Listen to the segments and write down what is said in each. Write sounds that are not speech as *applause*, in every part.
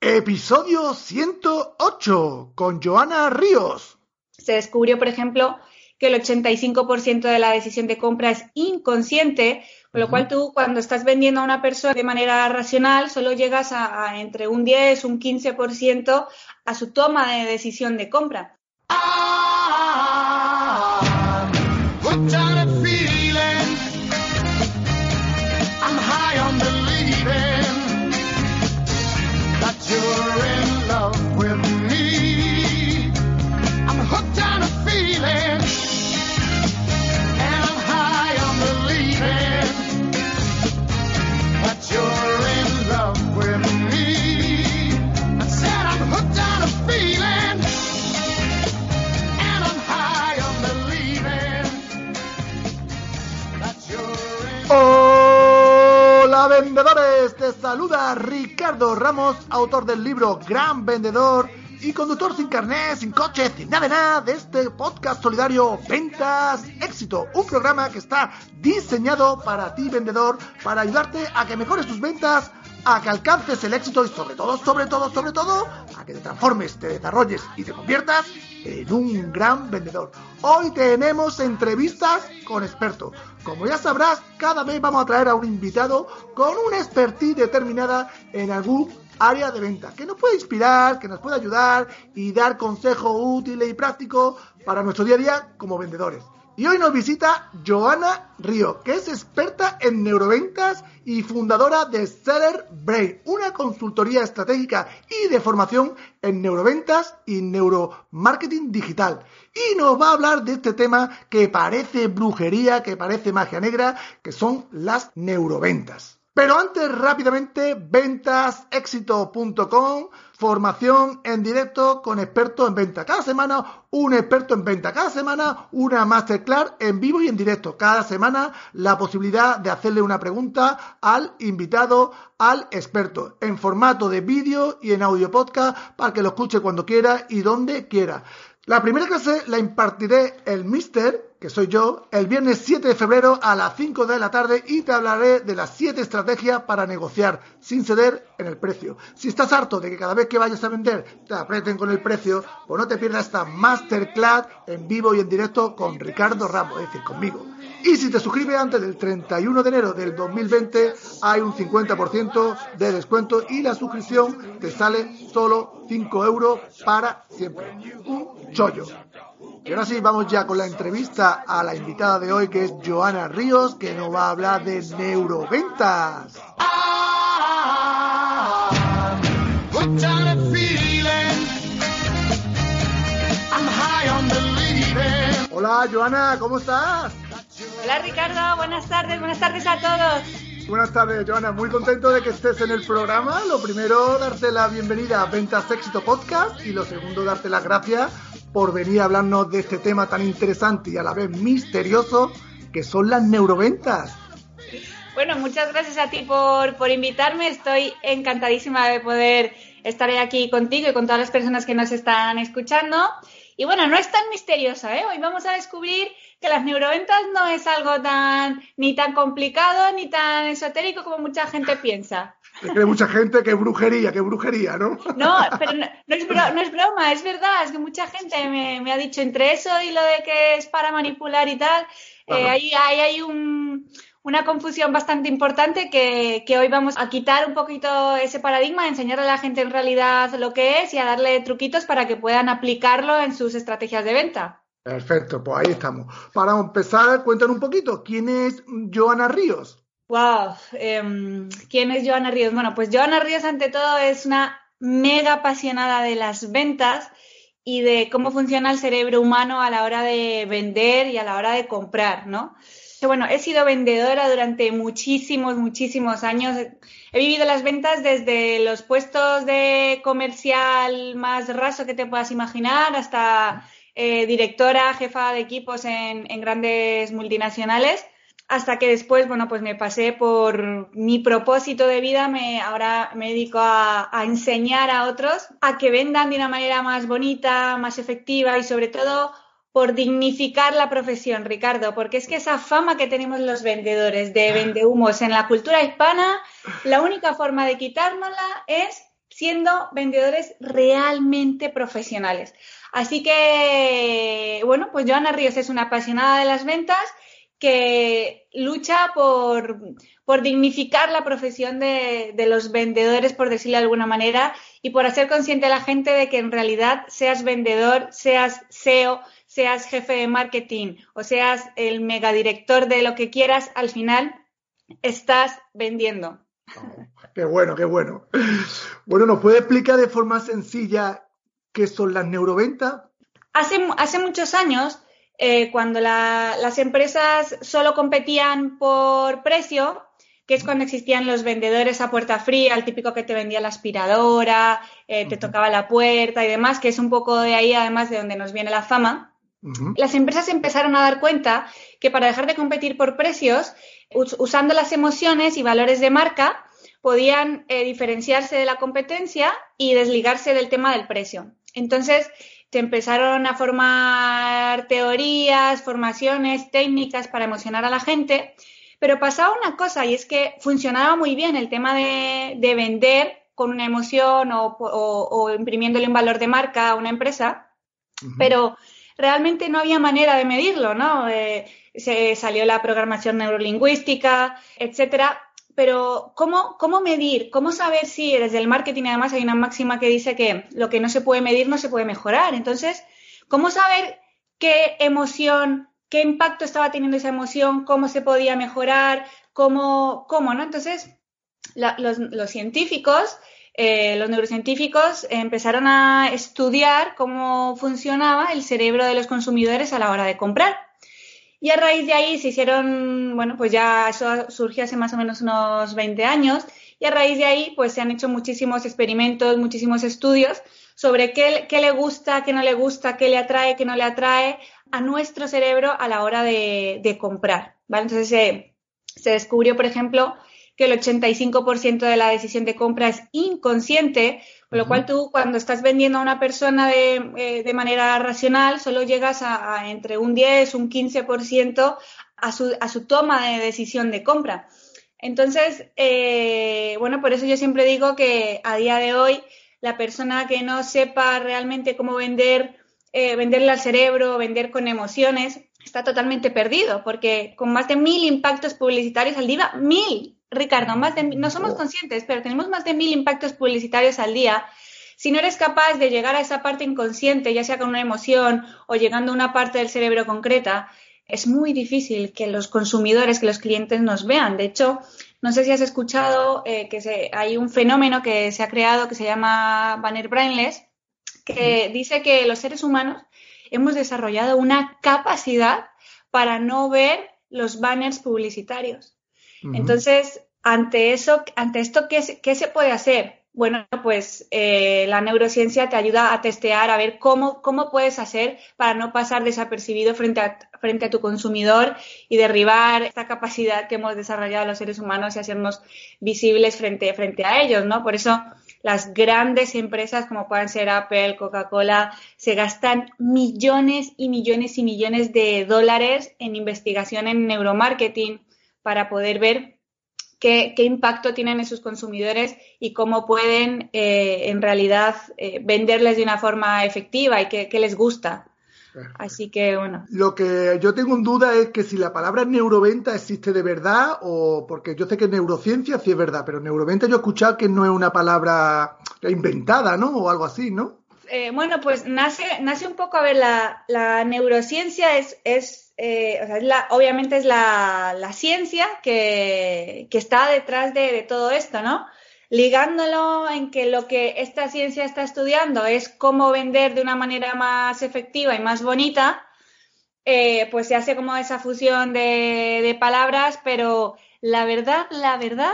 Episodio 108 con Joana Ríos. Se descubrió, por ejemplo, que el 85% de la decisión de compra es inconsciente, con lo cual tú cuando estás vendiendo a una persona de manera racional solo llegas a, entre un 10, un 15% a su toma de decisión de compra. Hola Ramos, autor del libro Gran Vendedor y conductor sin carnet, sin coche, sin nada de nada de este podcast solidario Ventas Éxito, un programa que está diseñado para ti vendedor, para ayudarte a que mejores tus ventas, a que alcances el éxito y sobre todo, sobre todo, sobre todo, a que te transformes, te desarrolles y te conviertas en un gran vendedor. Hoy tenemos entrevistas con expertos. Como ya sabrás, cada vez vamos a traer a un invitado con una expertise determinada en algún área de venta, que nos puede inspirar, que nos puede ayudar y dar consejos útiles y prácticos para nuestro día a día como vendedores. Y hoy nos visita Joana Río, que es experta en neuroventas y fundadora de Seller Brain, una consultoría estratégica y de formación en neuroventas y neuromarketing digital. Y nos va a hablar de este tema que parece brujería, que parece magia negra, que son las neuroventas. Pero antes, rápidamente, ventasexito.com, formación en directo con expertos en venta. Cada semana un experto en venta. Cada semana una masterclass en vivo y en directo. Cada semana la posibilidad de hacerle una pregunta al invitado, al experto, en formato de vídeo y en audio podcast para que lo escuche cuando quiera y donde quiera. La primera clase la impartiré el Mister, que soy yo, el viernes 7 de febrero a las 5 de la tarde y te hablaré de las 7 estrategias para negociar sin ceder en el precio. Si estás harto de que cada vez que vayas a vender te aprieten con el precio, pues no te pierdas esta masterclass en vivo y en directo con Ricardo Ramos, es decir, conmigo. Y si te suscribes antes del 31 de enero del 2020, hay un 50% de descuento y la suscripción te sale solo 5 euros para siempre. Chollo. Y ahora sí, vamos ya con la entrevista a la invitada de hoy, que es Joana Ríos, que nos va a hablar de neuroventas. Hola Joana, ¿cómo estás? Hola Ricardo, buenas tardes, buenas tardes a todos. Buenas tardes, Joana. Muy contento de que estés en el programa. Lo primero, darte la bienvenida a Ventas Éxito Podcast y lo segundo, darte las gracias por venir a hablarnos de este tema tan interesante y a la vez misterioso que son las neuroventas. Bueno, muchas gracias a ti por, invitarme. Estoy encantadísima de poder estar aquí contigo y con todas las personas que nos están escuchando. Y bueno, no es tan misteriosa, ¿eh? Hoy vamos a descubrir que las neuroventas no es algo tan ni tan complicado ni tan esotérico como mucha gente piensa. Hay mucha gente que brujería, que brujería, ¿no? No, pero no, es, broma, es verdad, es que mucha gente me, ha dicho entre eso y lo de que es para manipular y tal, eh, hay, hay, una confusión bastante importante que, que, hoy vamos a quitar un poquito ese paradigma, a enseñarle a la gente en realidad lo que es y a darle truquitos para que puedan aplicarlo en sus estrategias de venta. Perfecto, pues ahí estamos. Para empezar, cuéntanos un poquito, ¿quién es Joana Ríos? Wow, em, ¿quién es Joana Ríos? Bueno, pues Joana Ríos ante todo es una mega apasionada de las ventas y de cómo funciona el cerebro humano a la hora de vender y a la hora de comprar, ¿no? bueno, he sido vendedora durante muchísimos, muchísimos años. He vivido las ventas desde los puestos de comercial más raso que te puedas imaginar hasta eh, directora, jefa de equipos en, grandes multinacionales hasta que después, bueno, pues me pasé por mi propósito de vida, me, ahora me dedico a, a, enseñar a otros a que vendan de una manera más bonita, más efectiva y sobre todo por dignificar la profesión, Ricardo, porque es que esa fama que tenemos los vendedores de vendehumos en la cultura hispana, la única forma de quitárnosla es siendo vendedores realmente profesionales. Así que, bueno, pues Joana Ríos es una apasionada de las ventas que lucha por, por dignificar la profesión de, de, los vendedores, por decirlo de alguna manera, y por hacer consciente a la gente de que en realidad seas vendedor, seas SEO, seas jefe de marketing o seas el megadirector de lo que quieras, al final estás vendiendo. qué bueno, qué bueno. Bueno, ¿nos puede explicar de forma sencilla qué son las neuroventas? Hace, hace muchos años, eh, cuando las empresas solo competían por precio, que es cuando existían los vendedores a puerta fría, el típico que te vendía la aspiradora, eh, te tocaba la puerta y demás, que es un poco de ahí además de donde nos viene la fama. Las empresas empezaron a dar cuenta que para dejar de competir por precios, usando las emociones y valores de marca, podían eh, diferenciarse de la competencia y desligarse del tema del precio. Entonces, se empezaron a formar teorías, formaciones, técnicas para emocionar a la gente, pero pasaba una cosa y es que funcionaba muy bien el tema de, vender con una emoción o, imprimiéndole un valor de marca a una empresa, pero realmente no había manera de medirlo, ¿no? Eh, se salió la programación neurolingüística, etcétera. Pero, ¿cómo, ¿cómo medir? ¿Cómo saber si desde el marketing además hay una máxima que dice que lo que no se puede medir no se puede mejorar? Entonces, ¿cómo saber qué emoción, qué impacto estaba teniendo esa emoción, cómo se podía mejorar, cómo, cómo ¿no? Entonces, los, los científicos eh, los neurocientíficos empezaron a estudiar cómo funcionaba el cerebro de los consumidores a la hora de comprar. Y a raíz de ahí se hicieron, bueno, pues ya eso surgió hace más o menos unos 20 años, y a raíz de ahí pues se han hecho muchísimos experimentos, muchísimos estudios sobre qué, le gusta, qué no le gusta, qué le atrae, qué no le atrae a nuestro cerebro a la hora de, comprar. ¿vale? Entonces se descubrió, por ejemplo, que el 85% de la decisión de compra es inconsciente, con lo cual tú cuando estás vendiendo a una persona de, eh, manera racional solo llegas a, entre un 10, un 15% a su, a su toma de decisión de compra. Entonces, eh, bueno, por eso yo siempre digo que a día de hoy la persona que no sepa realmente cómo vender, eh, venderle al cerebro, vender con emociones, está totalmente perdido, porque con más de mil impactos publicitarios al día, mil, Ricardo, más de, no somos conscientes, pero tenemos más de mil impactos publicitarios al día. Si no eres capaz de llegar a esa parte inconsciente, ya sea con una emoción o llegando a una parte del cerebro concreta, es muy difícil que los consumidores, que los clientes nos vean. De hecho, no sé si has escuchado eh, que hay un fenómeno que se ha creado que se llama Banner Brainless, que dice que los seres humanos hemos desarrollado una capacidad para no ver los banners publicitarios. Entonces, ante eso, ante esto, ¿qué, se puede hacer? Bueno, pues eh, la neurociencia te ayuda a testear, a ver cómo, cómo puedes hacer para no pasar desapercibido frente a, frente a tu consumidor y derribar esta capacidad que hemos desarrollado los seres humanos y hacernos visibles frente, frente a ellos, ¿no? Por eso las grandes empresas como pueden ser Apple, Coca-Cola, se gastan millones y millones y millones de dólares en investigación en neuromarketing para poder ver qué, impacto tienen en sus consumidores y cómo pueden eh, en realidad eh, venderles de una forma efectiva y qué, les gusta. Así que bueno. Lo que yo tengo en duda es que si la palabra neuroventa existe de verdad o porque yo sé que neurociencia sí es verdad, pero neuroventa yo he escuchado que no es una palabra inventada, ¿no? O algo así, ¿no? Eh, bueno, pues nace, nace un poco, a ver, la, la neurociencia es, es eh, la, obviamente es la, ciencia que, está detrás de, todo esto, ¿no? Ligándolo en que lo que esta ciencia está estudiando es cómo vender de una manera más efectiva y más bonita, eh, pues se hace como esa fusión de, de palabras, pero la verdad, la verdad,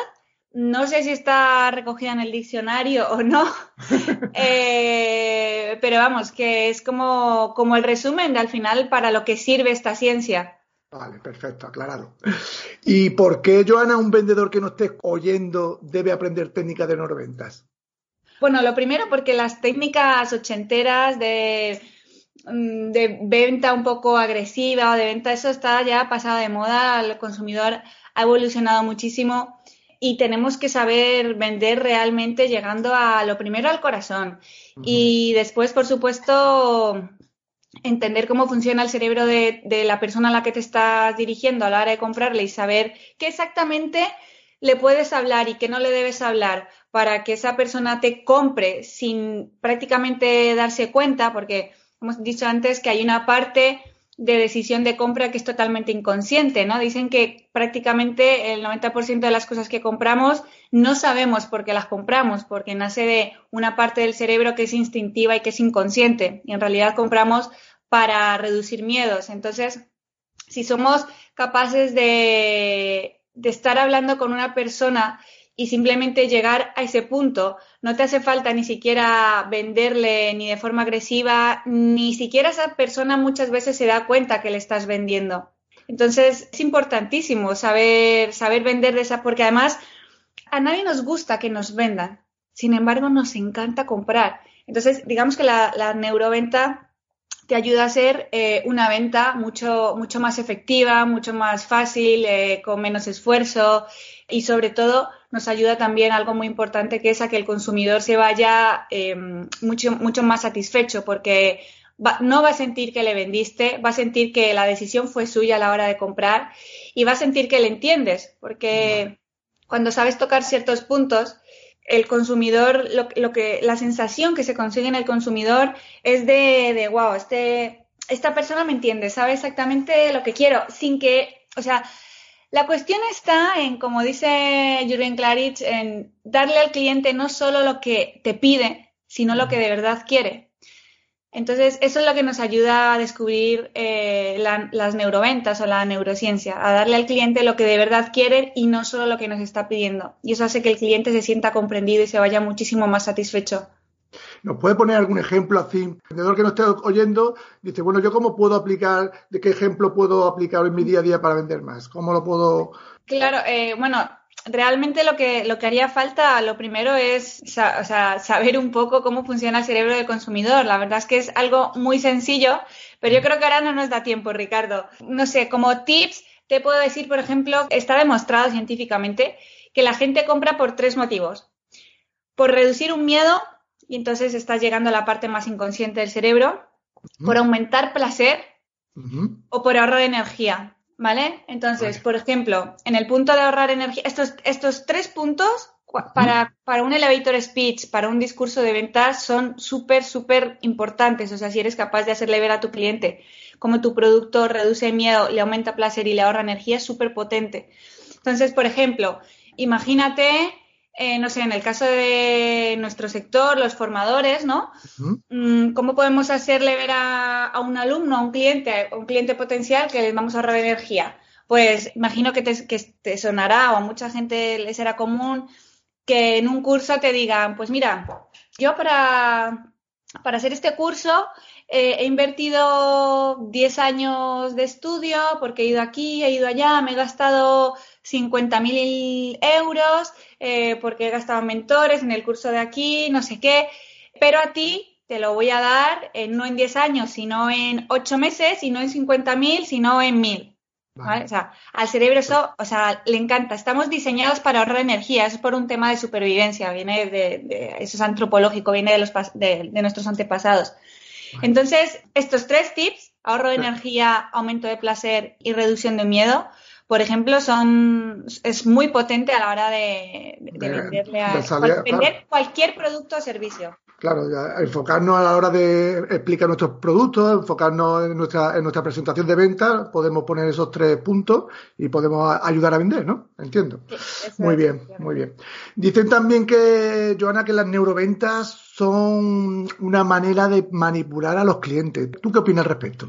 no sé si está recogida en el diccionario o no, *laughs* eh, pero vamos, que es como, como el resumen de al final para lo que sirve esta ciencia. Vale, perfecto, aclarado. ¿Y por qué, Joana, un vendedor que no esté oyendo debe aprender técnicas de neuroventas? Bueno, lo primero porque las técnicas ochenteras de, mm, de venta un poco agresiva o de venta, eso está ya pasado de moda, el consumidor ha evolucionado muchísimo y tenemos que saber vender realmente llegando a lo primero al corazón y después, por supuesto, entender cómo funciona el cerebro de, de, la persona a la que te estás dirigiendo a la hora de comprarle y saber qué exactamente le puedes hablar y qué no le debes hablar para que esa persona te compre sin prácticamente darse cuenta, porque hemos dicho antes que hay una parte de decisión de compra que es totalmente inconsciente, ¿no? Dicen que prácticamente el 90% de las cosas que compramos no sabemos por qué las compramos, porque nace de una parte del cerebro que es instintiva y que es inconsciente, y en realidad compramos para reducir miedos. Entonces, si somos capaces de, de estar hablando con una persona y simplemente llegar a ese punto. No te hace falta ni siquiera venderle ni de forma agresiva, ni siquiera esa persona muchas veces se da cuenta que le estás vendiendo. Entonces es importantísimo saber, saber vender de esa, porque además a nadie nos gusta que nos vendan. Sin embargo, nos encanta comprar. Entonces, digamos que la, neuroventa te ayuda a hacer eh, una venta mucho, mucho más efectiva, mucho más fácil, eh, con menos esfuerzo y sobre todo nos ayuda también algo muy importante que es a que el consumidor se vaya eh, mucho, mucho más satisfecho porque va, no va a sentir que le vendiste, va a sentir que la decisión fue suya a la hora de comprar y va a sentir que le entiendes porque cuando sabes tocar ciertos puntos el consumidor, lo, lo, que, la sensación que se consigue en el consumidor es de, de wow, este, esta persona me entiende, sabe exactamente lo que quiero, sin que, o sea, la cuestión está en, como dice Jürgen Klarich, en darle al cliente no solo lo que te pide, sino lo que de verdad quiere. Entonces, eso es lo que nos ayuda a descubrir eh, la, las neuroventas o la neurociencia, a darle al cliente lo que de verdad quiere y no solo lo que nos está pidiendo. Y eso hace que el cliente se sienta comprendido y se vaya muchísimo más satisfecho. ¿Nos puede poner algún ejemplo así? El vendedor que no esté oyendo dice, bueno, ¿yo cómo puedo aplicar, de qué ejemplo puedo aplicar en mi día a día para vender más? ¿Cómo lo puedo...? Claro, eh, bueno, realmente lo que, lo que haría falta, lo primero es o sea, saber un poco cómo funciona el cerebro del consumidor. La verdad es que es algo muy sencillo, pero yo creo que ahora no nos da tiempo, Ricardo. No sé, como tips, te puedo decir, por ejemplo, está demostrado científicamente que la gente compra por tres motivos. Por reducir un miedo, y entonces estás llegando a la parte más inconsciente del cerebro, uh -huh. por aumentar placer uh -huh. o por ahorrar energía, ¿vale? Entonces, vale. por ejemplo, en el punto de ahorrar energía, estos, estos tres puntos para, para, un elevator speech, para un discurso de ventas, son súper, súper importantes. O sea, si eres capaz de hacerle ver a tu cliente cómo tu producto reduce miedo, le aumenta placer y le ahorra energía, es súper potente. Entonces, por ejemplo, imagínate eh, no sé, en el caso de nuestro sector, los formadores, ¿no? Uh -huh. ¿Cómo podemos hacerle ver a, a, un alumno, a un cliente, a un cliente potencial que les vamos a ahorrar energía? Pues imagino que te, que te sonará o a mucha gente le será común que en un curso te digan, pues mira, yo para, para hacer este curso eh, he invertido 10 años de estudio porque he ido aquí, he ido allá, me he gastado 50.000 euros eh, porque he gastado en mentores en el curso de aquí, no sé qué, pero a ti te lo voy a dar eh, no en 10 años, sino en 8 meses, y no en 50.000, sino en 1.000. Vale. ¿Vale? O sea, al cerebro eso, o sea, le encanta. Estamos diseñados para ahorrar energía, eso es por un tema de supervivencia, viene de, de eso es antropológico, viene de, los, de, de nuestros antepasados. Entonces, estos tres tips, ahorro de energía, aumento de placer y reducción de miedo, por ejemplo, son es muy potente a la hora de, de venderle a, de vender cualquier producto o servicio. Claro, enfocarnos a la hora de explicar nuestros productos, enfocarnos en nuestra, en nuestra presentación de venta, podemos poner esos tres puntos y podemos ayudar a vender, ¿no? Entiendo. Sí, muy bien, muy bien. Dicen también que, Joana, que las neuroventas son una manera de manipular a los clientes. ¿Tú qué opinas al respecto?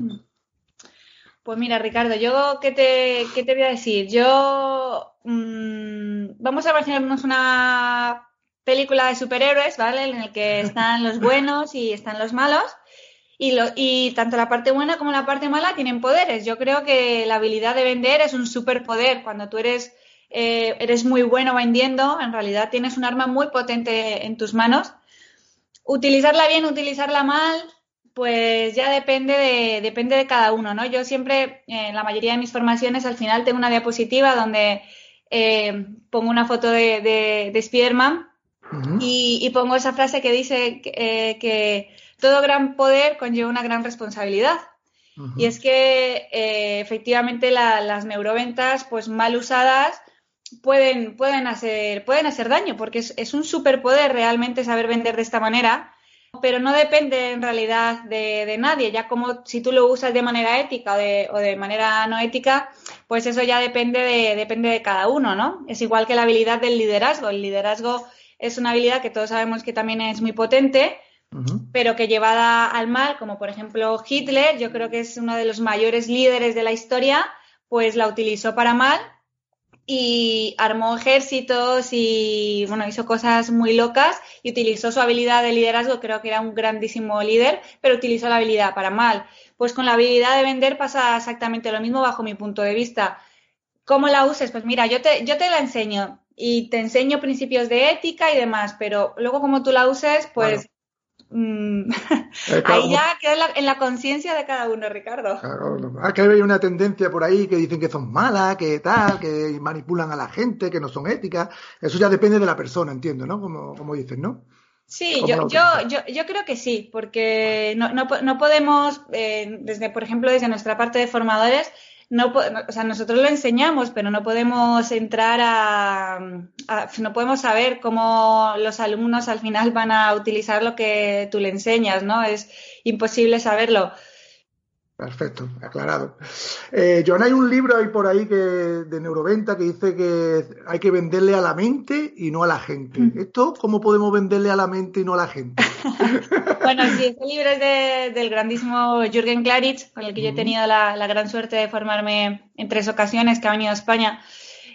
Pues mira, Ricardo, yo qué te, qué te voy a decir. Yo mmm, vamos a imaginarnos una película de superhéroes, ¿vale? En el que *laughs* están los buenos y están los malos. Y, lo, y tanto la parte buena como la parte mala tienen poderes. Yo creo que la habilidad de vender es un superpoder. Cuando tú eres, eh, eres muy bueno vendiendo, en realidad tienes un arma muy potente en tus manos. Utilizarla bien, utilizarla mal, pues ya depende de, depende de cada uno, ¿no? Yo siempre, en la mayoría de mis formaciones, al final tengo una diapositiva donde eh, pongo una foto de, de, de Spiderman y, y pongo esa frase que dice que, eh, que todo gran poder conlleva una gran responsabilidad. Y es que eh, efectivamente la- las neuroventas, pues mal usadas, pueden, pueden, hacer, pueden hacer daño, porque es, es un superpoder realmente saber vender de esta manera, pero no depende en realidad de, de nadie, ya como si tú lo usas de manera ética o de, o de manera no ética, pues eso ya depende de, depende de cada uno, ¿no? Es igual que la habilidad del liderazgo. El liderazgo es una habilidad que todos sabemos que también es muy potente, pero que llevada al mal, como por ejemplo Hitler, yo creo que es uno de los mayores líderes de la historia, pues la utilizó para mal y armó ejércitos y bueno, hizo cosas muy locas y utilizó su habilidad de liderazgo, creo que era un grandísimo líder, pero utilizó la habilidad para mal. Pues con la habilidad de vender pasa exactamente lo mismo bajo mi punto de vista. ¿Cómo la uses? Pues mira, yo te, yo te la enseño y te enseño principios de ética y demás, pero luego como tú la uses, pues Eh, *laughs* claro, ahí ya queda en la, en la conciencia de cada uno, Ricardo. Claro, ah, que hay una tendencia por ahí que dicen que son malas, que tal, que manipulan a la gente, que no son éticas. Eso ya depende de la persona, entiendo, ¿no? Como, como dices, ¿no? Sí, ¿Cómo yo, yo, yo, yo creo que sí, porque no, no podemos, eh, desde, por ejemplo, desde nuestra parte de formadores, no, o sea, nosotros lo enseñamos, pero no podemos entrar a, a- no podemos saber cómo los alumnos al final van a utilizar lo que tú le enseñas, ¿no? Es imposible saberlo. Perfecto, aclarado. Eh, Joan, hay un libro ahí por ahí que, de neuroventa que dice que hay que venderle a la mente y no a la gente. ¿Esto cómo podemos venderle a la mente y no a la gente? *laughs* Bueno, sí, este libro es de- del grandísimo Jürgen Klaritz, con el que yo he tenido la, la gran suerte de formarme en tres ocasiones que ha venido a España.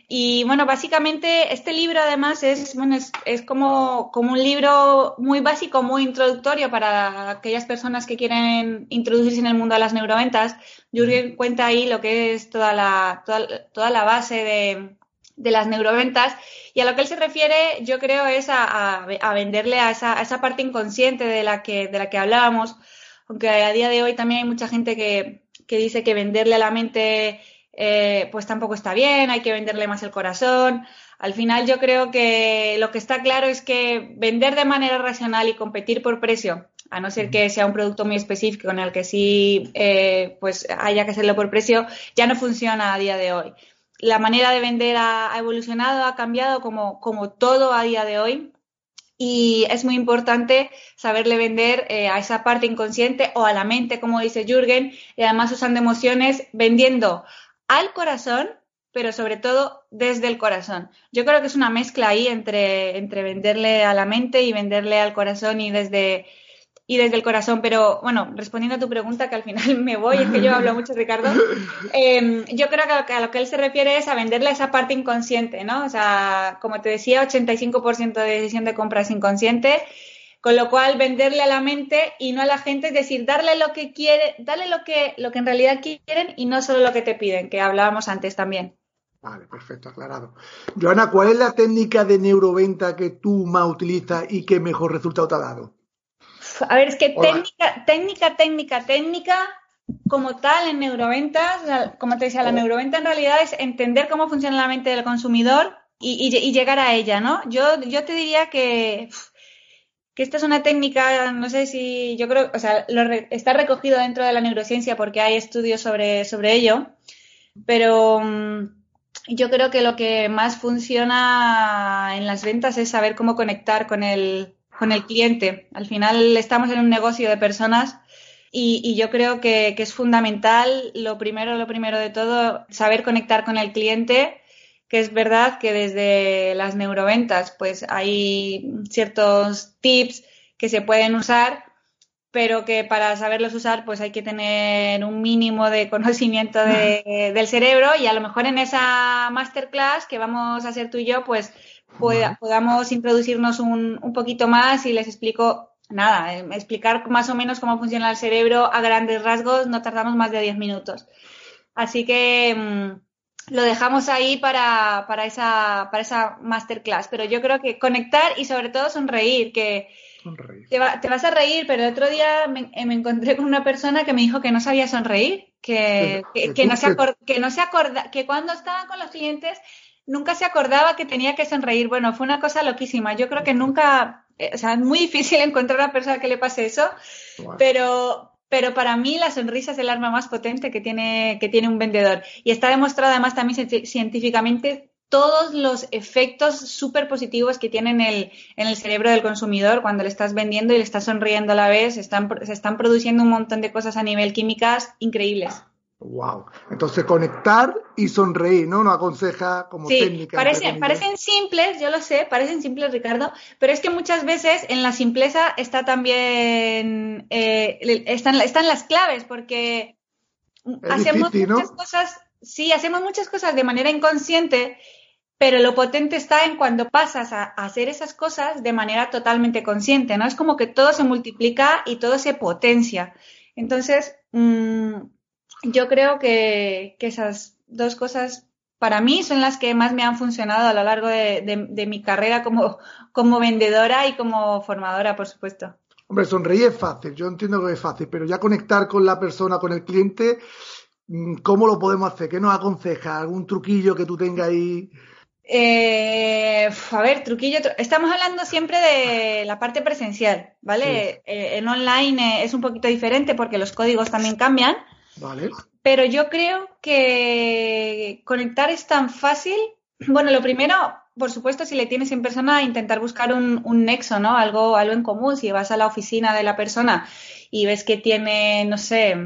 Y bueno, básicamente este libro además es, bueno, es, es como, como un libro muy básico, muy introductorio para aquellas personas que quieren introducirse en el mundo de las neuroventas. Jürgen cuenta ahí lo que es toda la, toda, toda la base de, de las neuroventas y a lo que él se refiere yo creo es a, a- a venderle a esa, a esa parte inconsciente de la que, de la que hablábamos, aunque a día de hoy también hay mucha gente que, que dice que venderle a la mente eh, pues tampoco está bien, hay que venderle más el corazón. Al final yo creo que lo que está claro es que vender de manera racional y competir por precio, a no ser que sea un producto muy específico en el que sí eh, pues haya que hacerlo por precio, ya no funciona a día de hoy. La manera de vender ha, evolucionado, ha cambiado como, como todo a día de hoy. Y es muy importante saberle vender eh, a esa parte inconsciente o a la mente, como dice Jürgen, y además usando emociones, vendiendo al corazón, pero sobre todo desde el corazón. Yo creo que es una mezcla ahí entre, entre venderle a la mente y venderle al corazón y desde, y desde el corazón. Pero bueno, respondiendo a tu pregunta, que al final *laughs* me voy, es que yo hablo mucho, Ricardo, eh, yo creo que a, lo que él se refiere es a venderle esa parte inconsciente, ¿no? O sea, como te decía, 85% de decisión de compra es inconsciente. Con lo cual, venderle a la mente y no a la gente, es decir, darle lo que quiere, darle lo que, lo que en realidad quieren y no solo lo que te piden, que hablábamos antes también. Vale, perfecto, aclarado. Joana, ¿cuál es la técnica de neuroventa que tú más utilizas y que mejor resultado te ha dado? A ver, es que Hola. técnica, técnica, técnica, técnica, como tal en neuroventas, como te decía, la neuroventa en realidad es entender cómo funciona la mente del consumidor y, y- y llegar a ella, ¿no? Yo, yo te diría que, que esta es una técnica, no sé si, yo creo, o sea, lo re- está recogido dentro de la neurociencia porque hay estudios sobre, sobre ello, pero mm, yo creo que lo que más funciona en las ventas es saber cómo conectar con el, con el cliente. Al final estamos en un negocio de personas y, y yo creo que, que es fundamental, lo primero, lo primero de todo, saber conectar con el cliente que es verdad que desde las neuroventas pues hay ciertos tips que se pueden usar, pero que para saberlos usar pues hay que tener un mínimo de conocimiento de, del cerebro y a lo mejor en esa masterclass que vamos a hacer tú y yo pues podamos introducirnos un, un, poquito más y les explico nada, eh, explicar más o menos cómo funciona el cerebro a grandes rasgos, no tardamos más de 10 minutos. Así que mm, lo dejamos ahí para, para, esa, para esa masterclass, pero yo creo que conectar y sobre todo sonreír, que te, vas a reír, pero el otro día me, eh, encontré con una persona que me dijo que no sabía sonreír, que, que, no, se que no se acorda, que cuando estaba con los clientes nunca se acordaba que tenía que sonreír. Bueno, fue una cosa loquísima. Yo creo que nunca, eh, o sea, es muy *laughs* difícil encontrar a una persona que le pase eso, pero, pero para mí la sonrisa es el arma más potente que tiene, que tiene un vendedor. Y está demostrado además también científicamente todos los efectos súper positivos que tiene en el, en el cerebro del consumidor cuando le estás vendiendo y le estás sonriendo a la vez. Están, se están produciendo un montón de cosas a nivel químicas increíbles. Wow. Entonces conectar y sonreír, ¿no? Nos aconseja como sí, técnica. Parece, parecen simples, yo lo sé, parecen simples, Ricardo, pero es que muchas veces en la simpleza está también eh, están, están las claves, porque hacemos muchas cosas, sí, hacemos muchas cosas de manera inconsciente pero lo potente está en cuando pasas a, hacer esas cosas de manera totalmente consciente, ¿no? Es como que todo se multiplica y todo se potencia. Entonces, mm, yo creo que, esas dos cosas para mí son las que más me han funcionado a lo largo de, mi carrera como, como vendedora y como formadora, por supuesto. Hombre, sonreír es fácil, yo entiendo que es fácil, pero ya conectar con la persona, con el cliente, mm, ¿cómo lo podemos hacer? ¿Qué nos aconseja? ¿Algún truquillo que tú tengas ahí? Eh, a ver, truquillo. Estamos hablando siempre de la parte presencial, ¿vale? Eh, en online es un poquito diferente porque los códigos también cambian. Vale. Pero yo creo que conectar es tan fácil. Bueno, lo primero, por supuesto, si le tienes en persona, intentar buscar un, un nexo, ¿no? Algo, algo en común. Si vas a la oficina de la persona y ves que tiene, no sé,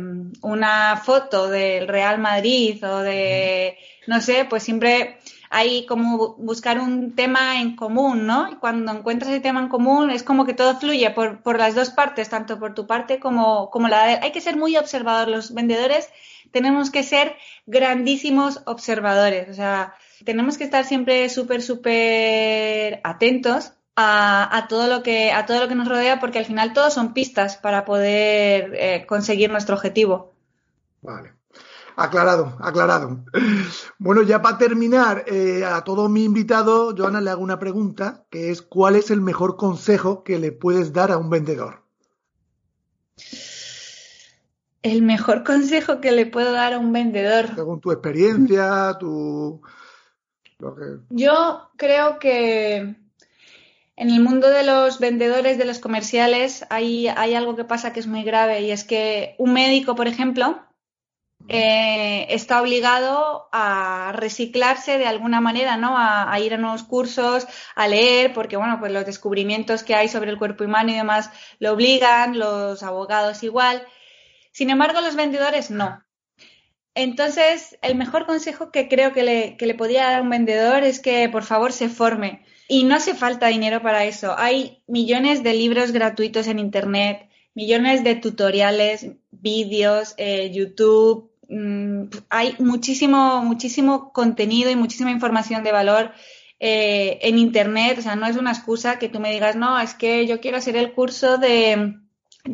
una foto del Real Madrid o de, no sé, pues siempre hay como buscar un tema en común, ¿no? Y cuando encuentras ese tema en común es como que todo fluye por, por las dos partes, tanto por tu parte como, como la de... Hay que ser muy observador. Los vendedores tenemos que ser grandísimos observadores. O sea, tenemos que estar siempre súper, súper atentos a, a, todo lo que, a todo lo que nos rodea porque al final todos son pistas para poder eh, conseguir nuestro objetivo. Vale. Aclarado, aclarado. Bueno, ya para terminar, eh, a todos mis invitados, Joana, le hago una pregunta, que es ¿cuál es el mejor consejo que le puedes dar a un vendedor? El mejor consejo que le puedo dar a un vendedor. Según tu experiencia, tu... Yo creo que en el mundo de los vendedores, de los comerciales, hay, hay algo que pasa que es muy grave y es que un médico, por ejemplo, eh, está obligado a reciclarse de alguna manera, ¿no? A, ir a nuevos cursos, a leer, porque bueno, pues los descubrimientos que hay sobre el cuerpo humano y demás lo obligan, los abogados igual. Sin embargo, los vendedores no. Entonces, el mejor consejo que creo que le, que le podría dar a un vendedor es que por favor se forme. Y no hace falta dinero para eso. Hay millones de libros gratuitos en Internet, millones de tutoriales, vídeos, eh, YouTube, Mm, hay muchísimo, muchísimo contenido y muchísima información de valor eh, en Internet. O sea, no es una excusa que tú me digas, no, es que yo quiero hacer el curso de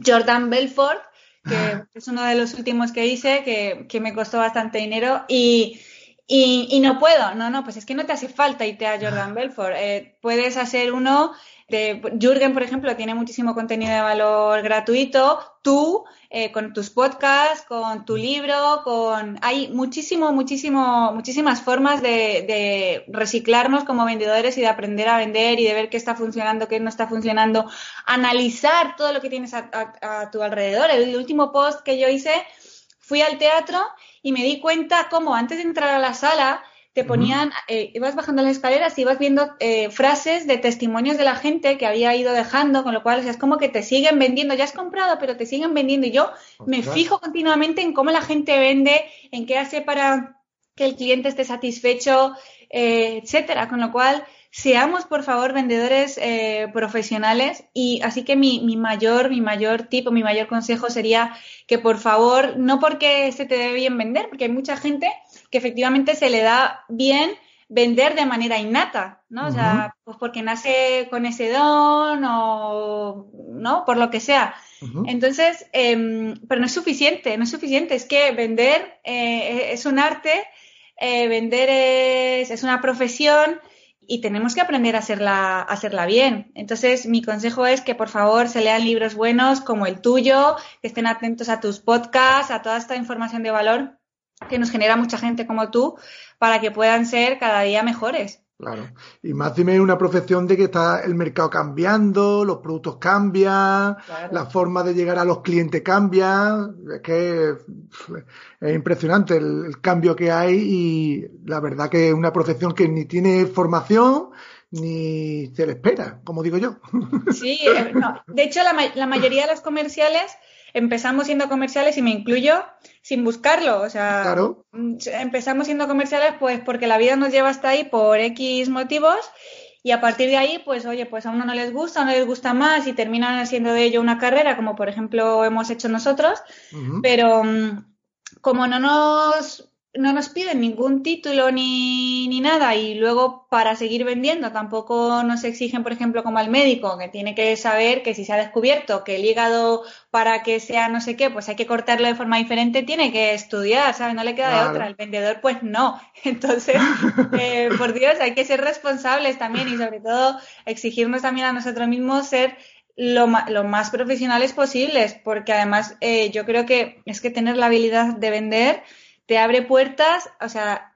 Jordan Belfort, que es uno de los últimos que hice, que, me costó bastante dinero y, y, no puedo. No, no, pues es que no te hace falta irte a Jordan Belfort. Eh, puedes hacer uno de Jürgen, por ejemplo, tiene muchísimo contenido de valor gratuito. Tú eh, con tus podcasts, con tu libro, con hay muchísimo, muchísimo, muchísimas formas de, reciclarnos como vendedores y de aprender a vender y de ver qué está funcionando, qué no está funcionando, analizar todo lo que tienes a, tu alrededor. El último post que yo hice, fui al teatro y me di cuenta cómo antes de entrar a la sala te ponían, eh, ibas bajando las escaleras y ibas viendo eh, frases de testimonios de la gente que había ido dejando, con lo cual es como que te siguen vendiendo, ya has comprado, pero te siguen vendiendo. Y yo me fijo continuamente en cómo la gente vende, en qué hace para que el cliente esté satisfecho, eh, etcétera. Con lo cual, seamos por favor vendedores eh, profesionales y así que mi, mi, mayor, mi mayor tipo, mi mayor consejo sería que por favor, no porque se te debe bien vender, porque hay mucha gente que efectivamente se le da bien vender de manera innata, ¿no? O sea, pues porque nace con ese don o, ¿no? Por lo que sea. Entonces, eh, pero no es suficiente, no es suficiente. Es que vender eh, es un arte, eh, vender es, es, una profesión y tenemos que aprender a hacerla, a hacerla bien. Entonces, mi consejo es que por favor se lean libros buenos como el tuyo, que estén atentos a tus podcasts, a toda esta información de valor que nos genera mucha gente como tú, para que puedan ser cada día mejores. Claro. Y más dime una profesión de que está el mercado cambiando, los productos cambian, la forma de llegar a los clientes cambia. Es que es impresionante el, cambio que hay y la verdad que es una profesión que ni tiene formación ni se le espera, como digo yo. Sí, eh, de hecho la, la mayoría de los comerciales empezamos siendo comerciales y me incluyo sin buscarlo. O sea, mm, empezamos siendo comerciales pues porque la vida nos lleva hasta ahí por X motivos y a partir de ahí, pues oye, pues a uno no les gusta, a uno les gusta más y terminan haciendo de ello una carrera, como por ejemplo hemos hecho nosotros, pero mm, como no nos no nos piden ningún título ni, ni, nada y luego para seguir vendiendo tampoco nos exigen, por ejemplo, como al médico, que tiene que saber que si se ha descubierto que el hígado para que sea no sé qué, pues hay que cortarlo de forma diferente, tiene que estudiar, ¿sabes? No le queda de otra. El vendedor, pues no. *laughs* Entonces, eh, *laughs* por Dios, hay que ser responsables también y sobre todo exigirnos también a nosotros mismos ser lo, lo, más profesionales posibles, porque además eh, yo creo que es que tener la habilidad de vender te abre puertas, o sea,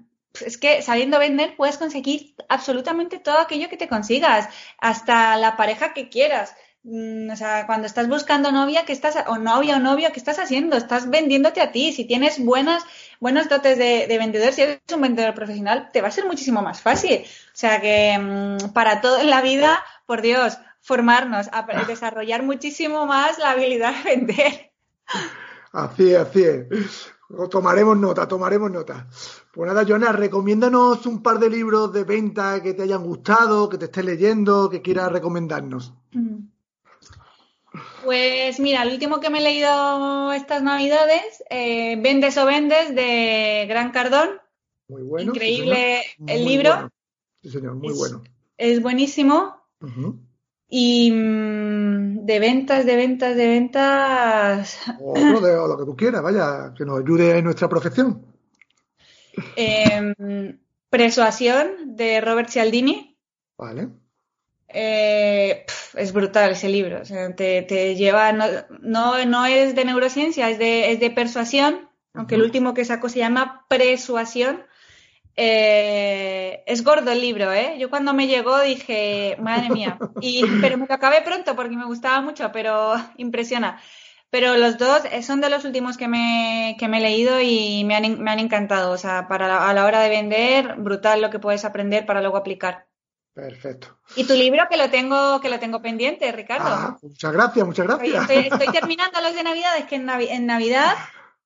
es que sabiendo vender puedes conseguir absolutamente todo aquello que te consigas, hasta la pareja que quieras. Mm, o sea, cuando estás buscando novia, ¿qué estás, o novia o novio, ¿qué estás haciendo? Estás vendiéndote a ti. Si tienes buenas, buenos dotes de, vendedor, si eres un vendedor profesional, te va a ser muchísimo más fácil. O sea que mm, para todo en la vida, por Dios, formarnos, desarrollar muchísimo más la habilidad de vender. Así así es. Tomaremos nota, tomaremos nota. Pues nada, Joana, recomiéndanos un par de libros de venta que te hayan gustado, que te estés leyendo, que quieras recomendarnos. Mm. Pues mira, el último que me he leído estas navidades, eh, Vendes o Vendes, de Gran Cardón. Muy bueno. Increíble el libro. Sí, señor, muy bueno. Es buenísimo. Y mm, de ventas, de ventas, de ventas. O, de, lo que tú quieras, vaya, que nos ayude en nuestra profesión. Em, Persuasión de Robert Cialdini. Vale. Eh, es brutal ese libro. te, lleva. No, no, es de neurociencia, es de, es de persuasión. Aunque el último que sacó se llama Persuasión eh, es gordo el libro, ¿eh? Yo cuando me llegó dije, madre mía, y, *laughs* pero me lo acabé pronto porque me gustaba mucho, pero *laughs* impresiona. Pero los dos son de los últimos que me, que me he leído y me han, me han encantado. O sea, para a la hora de vender, brutal lo que puedes aprender para luego aplicar. Perfecto. Y tu libro que lo tengo, que lo tengo pendiente, Ricardo. Ah, muchas gracias, muchas gracias. Estoy, terminando los de Navidad, es que en, en Navidad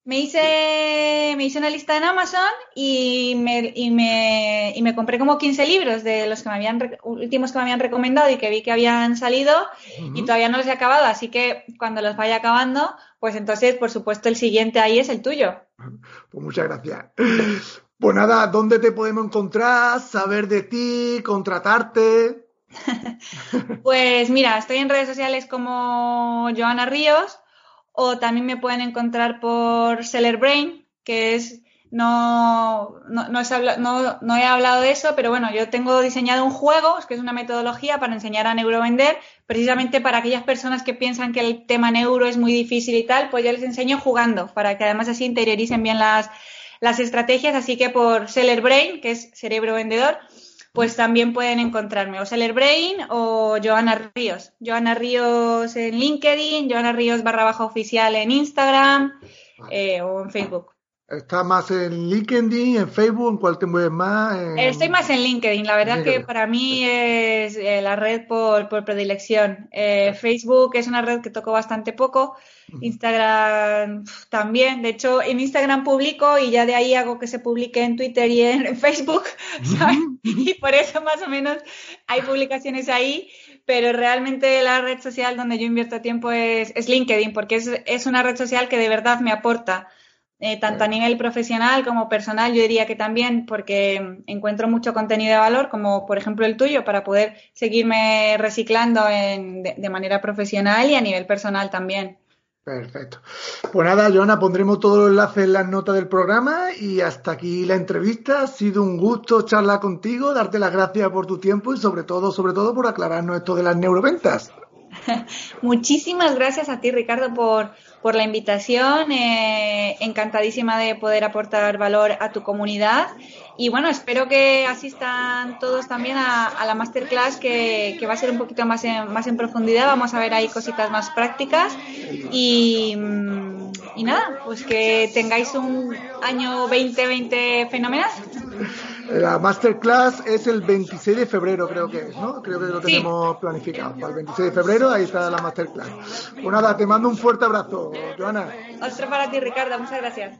me hice, me hice una lista en Amazon y me, y me, y me compré como 15 libros de los que me habían, últimos que me habían recomendado y que vi que habían salido y todavía no los he acabado, así que cuando los vaya acabando, pues entonces, por supuesto, el siguiente ahí es el tuyo. Pues muchas gracias. Pues nada, ¿dónde te podemos encontrar? Saber de ti, contratarte. *laughs* pues mira, estoy en redes sociales como Joana Ríos o también me pueden encontrar por Seller Brain, que es no, no, no, he hablado de eso, pero bueno, yo tengo diseñado un juego, que es una metodología para enseñar a neurovender, precisamente para aquellas personas que piensan que el tema neuro es muy difícil y tal, pues yo les enseño jugando, para que además así interioricen bien las, las estrategias, así que por Seller Brain, que es cerebro vendedor, pues también pueden encontrarme o Seller Brain o Joana Ríos. Joana Ríos en LinkedIn, Joana Ríos barra baja oficial en Instagram eh, o en Facebook. ¿Estás más en LinkedIn, en Facebook? ¿En cuál te mueves más? Estoy más en LinkedIn. La verdad que para mí es eh, la red por, predilección. Eh, Facebook es una red que toco bastante poco. Instagram también. De hecho, en Instagram publico y ya de ahí hago que se publique en Twitter y en *laughs* Facebook. Y por eso más o menos hay publicaciones ahí. Pero realmente la red social donde yo invierto tiempo es, es LinkedIn, porque es, es una red social que de verdad me aporta eh, tanto a nivel profesional como personal, yo diría que también porque encuentro mucho contenido de valor, como por ejemplo el tuyo, para poder seguirme reciclando de, manera profesional y a nivel personal también. Perfecto. Pues nada, Joana, pondremos todos los enlaces en las notas del programa y hasta aquí la entrevista. Ha sido un gusto charlar contigo, darte las gracias por tu tiempo y sobre todo, sobre todo por aclararnos esto de las neuroventas. *laughs* Muchísimas gracias a ti, Ricardo, por, por la invitación. Eh, encantadísima de poder aportar valor a tu comunidad. Y bueno, espero que asistan todos también a, la masterclass que, va a ser un poquito más en, más en profundidad. Vamos a ver ahí cositas más prácticas. Y, y nada, pues que tengáis un año 2020 fenomenal. La masterclass es el 26 de febrero, creo que es, ¿no? Creo que lo tenemos planificado. Para el 26 de febrero, ahí está la masterclass. Pues nada, te mando un fuerte abrazo, Joana. Otro para ti, Ricardo. Muchas gracias.